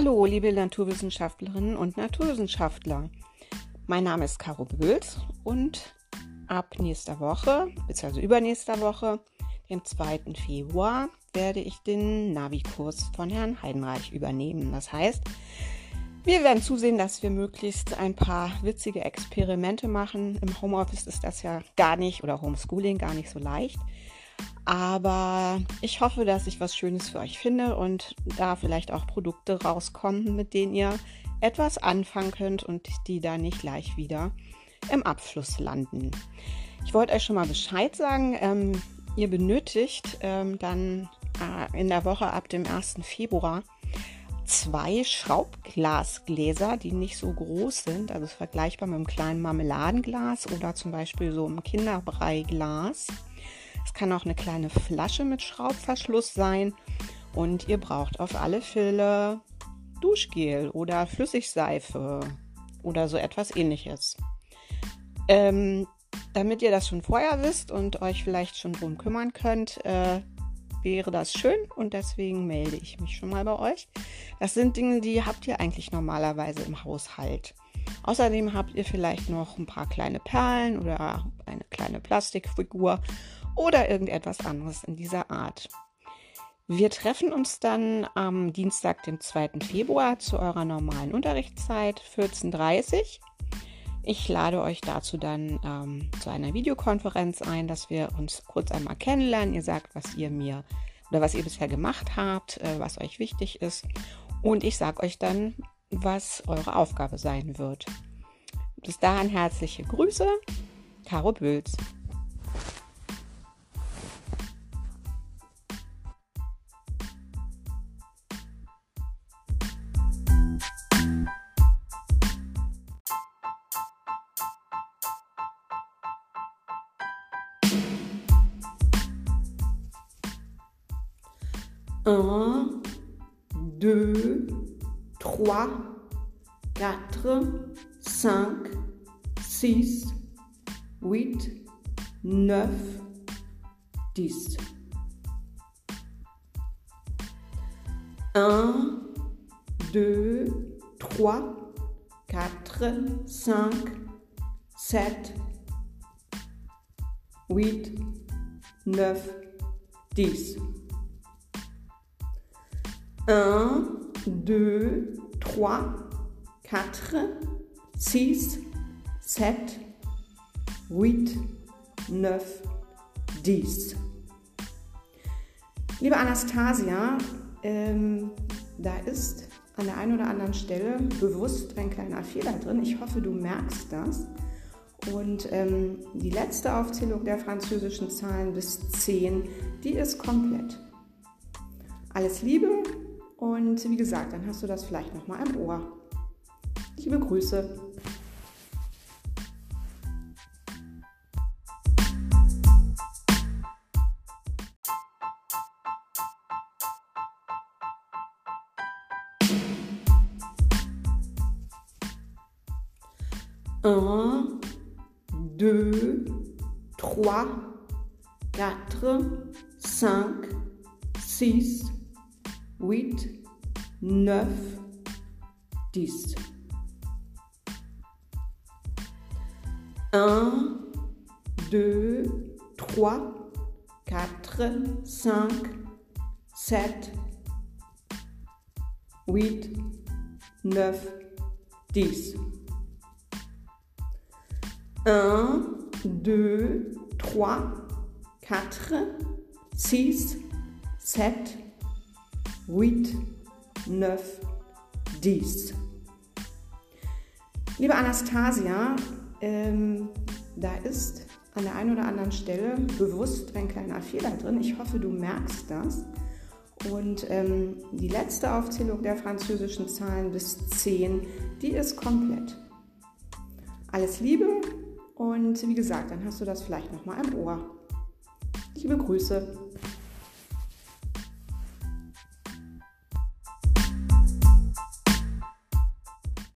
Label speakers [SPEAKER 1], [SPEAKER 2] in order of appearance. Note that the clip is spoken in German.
[SPEAKER 1] Hallo, liebe Naturwissenschaftlerinnen und Naturwissenschaftler. Mein Name ist Caro Böls und ab nächster Woche, beziehungsweise übernächster Woche, dem 2. Februar, werde ich den Navi-Kurs von Herrn Heidenreich übernehmen. Das heißt, wir werden zusehen, dass wir möglichst ein paar witzige Experimente machen. Im Homeoffice ist das ja gar nicht oder Homeschooling gar nicht so leicht. Aber ich hoffe, dass ich was Schönes für euch finde und da vielleicht auch Produkte rauskommen, mit denen ihr etwas anfangen könnt und die da nicht gleich wieder im Abfluss landen. Ich wollte euch schon mal Bescheid sagen. Ähm, ihr benötigt ähm, dann äh, in der Woche ab dem 1. Februar zwei Schraubglasgläser, die nicht so groß sind, also vergleichbar mit einem kleinen Marmeladenglas oder zum Beispiel so einem Kinderbreiglas. Es kann auch eine kleine Flasche mit Schraubverschluss sein. Und ihr braucht auf alle Fälle Duschgel oder Flüssigseife oder so etwas ähnliches. Ähm, damit ihr das schon vorher wisst und euch vielleicht schon drum kümmern könnt, äh, wäre das schön und deswegen melde ich mich schon mal bei euch. Das sind Dinge, die habt ihr eigentlich normalerweise im Haushalt. Außerdem habt ihr vielleicht noch ein paar kleine Perlen oder eine kleine Plastikfigur oder irgendetwas anderes in dieser Art. Wir treffen uns dann am Dienstag, den 2. Februar zu eurer normalen Unterrichtszeit 14.30 Uhr. Ich lade euch dazu dann ähm, zu einer Videokonferenz ein, dass wir uns kurz einmal kennenlernen. Ihr sagt, was ihr mir oder was ihr bisher gemacht habt, äh, was euch wichtig ist. Und ich sage euch dann, was eure Aufgabe sein wird. Bis dahin herzliche Grüße, Caro Bülz.
[SPEAKER 2] 1, 2, 3, 4, 5, 6, 8, 9, 10. 1, 2, 3, 4, 5, 7, 8, 9, 10. 1, 2, 3, 4, 6, 7, 8, 9, 10. Liebe Anastasia, ähm, da ist an der einen oder anderen Stelle bewusst ein kleiner Fehler drin. Ich hoffe, du merkst das. Und ähm, die letzte Aufzählung der französischen Zahlen bis 10, die ist komplett. Alles Liebe, und wie gesagt, dann hast du das vielleicht nochmal im Ohr. Liebe Grüße. Un, deux, trois, quatre, cinq, six, 8, 9, 10. 1, 2, 3, 4, 5, 7, 8, 9, 10. 1, 2, 3, 4, 6, 7, 8, 9, 10. Liebe Anastasia, ähm, da ist an der einen oder anderen Stelle bewusst ein kleiner Fehler drin. Ich hoffe, du merkst das. Und ähm, die letzte Aufzählung der französischen Zahlen bis 10, die ist komplett. Alles Liebe und wie gesagt, dann hast du das vielleicht nochmal im Ohr. Liebe Grüße.